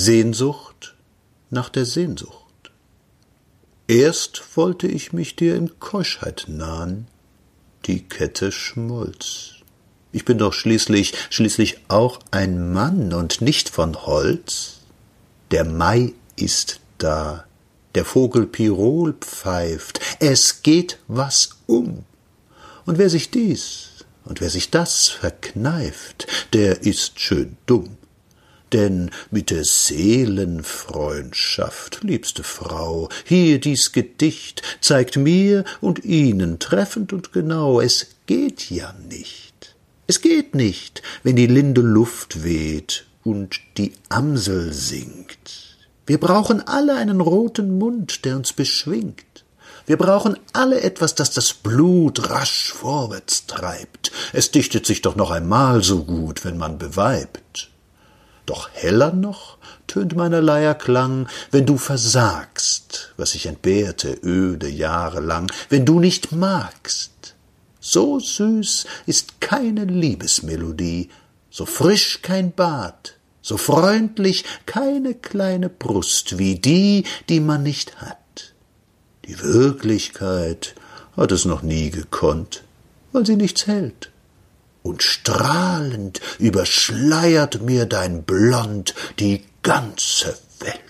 Sehnsucht nach der Sehnsucht. Erst wollte ich mich dir in Keuschheit nahen, die Kette schmolz. Ich bin doch schließlich, schließlich auch ein Mann und nicht von Holz. Der Mai ist da, der Vogel Pirol pfeift, es geht was um. Und wer sich dies und wer sich das verkneift, der ist schön dumm denn mit der Seelenfreundschaft, liebste Frau, hier dies Gedicht zeigt mir und Ihnen treffend und genau, es geht ja nicht. Es geht nicht, wenn die linde Luft weht und die Amsel singt. Wir brauchen alle einen roten Mund, der uns beschwingt. Wir brauchen alle etwas, das das Blut rasch vorwärts treibt. Es dichtet sich doch noch einmal so gut, wenn man beweibt. Doch heller noch tönt meiner Leier Klang, wenn du versagst, was ich entbehrte öde Jahre lang, wenn du nicht magst. So süß ist keine Liebesmelodie, so frisch kein Bad, so freundlich keine kleine Brust wie die, die man nicht hat. Die Wirklichkeit hat es noch nie gekonnt, weil sie nichts hält und strahlend überschleiert mir dein Blond die ganze Welt.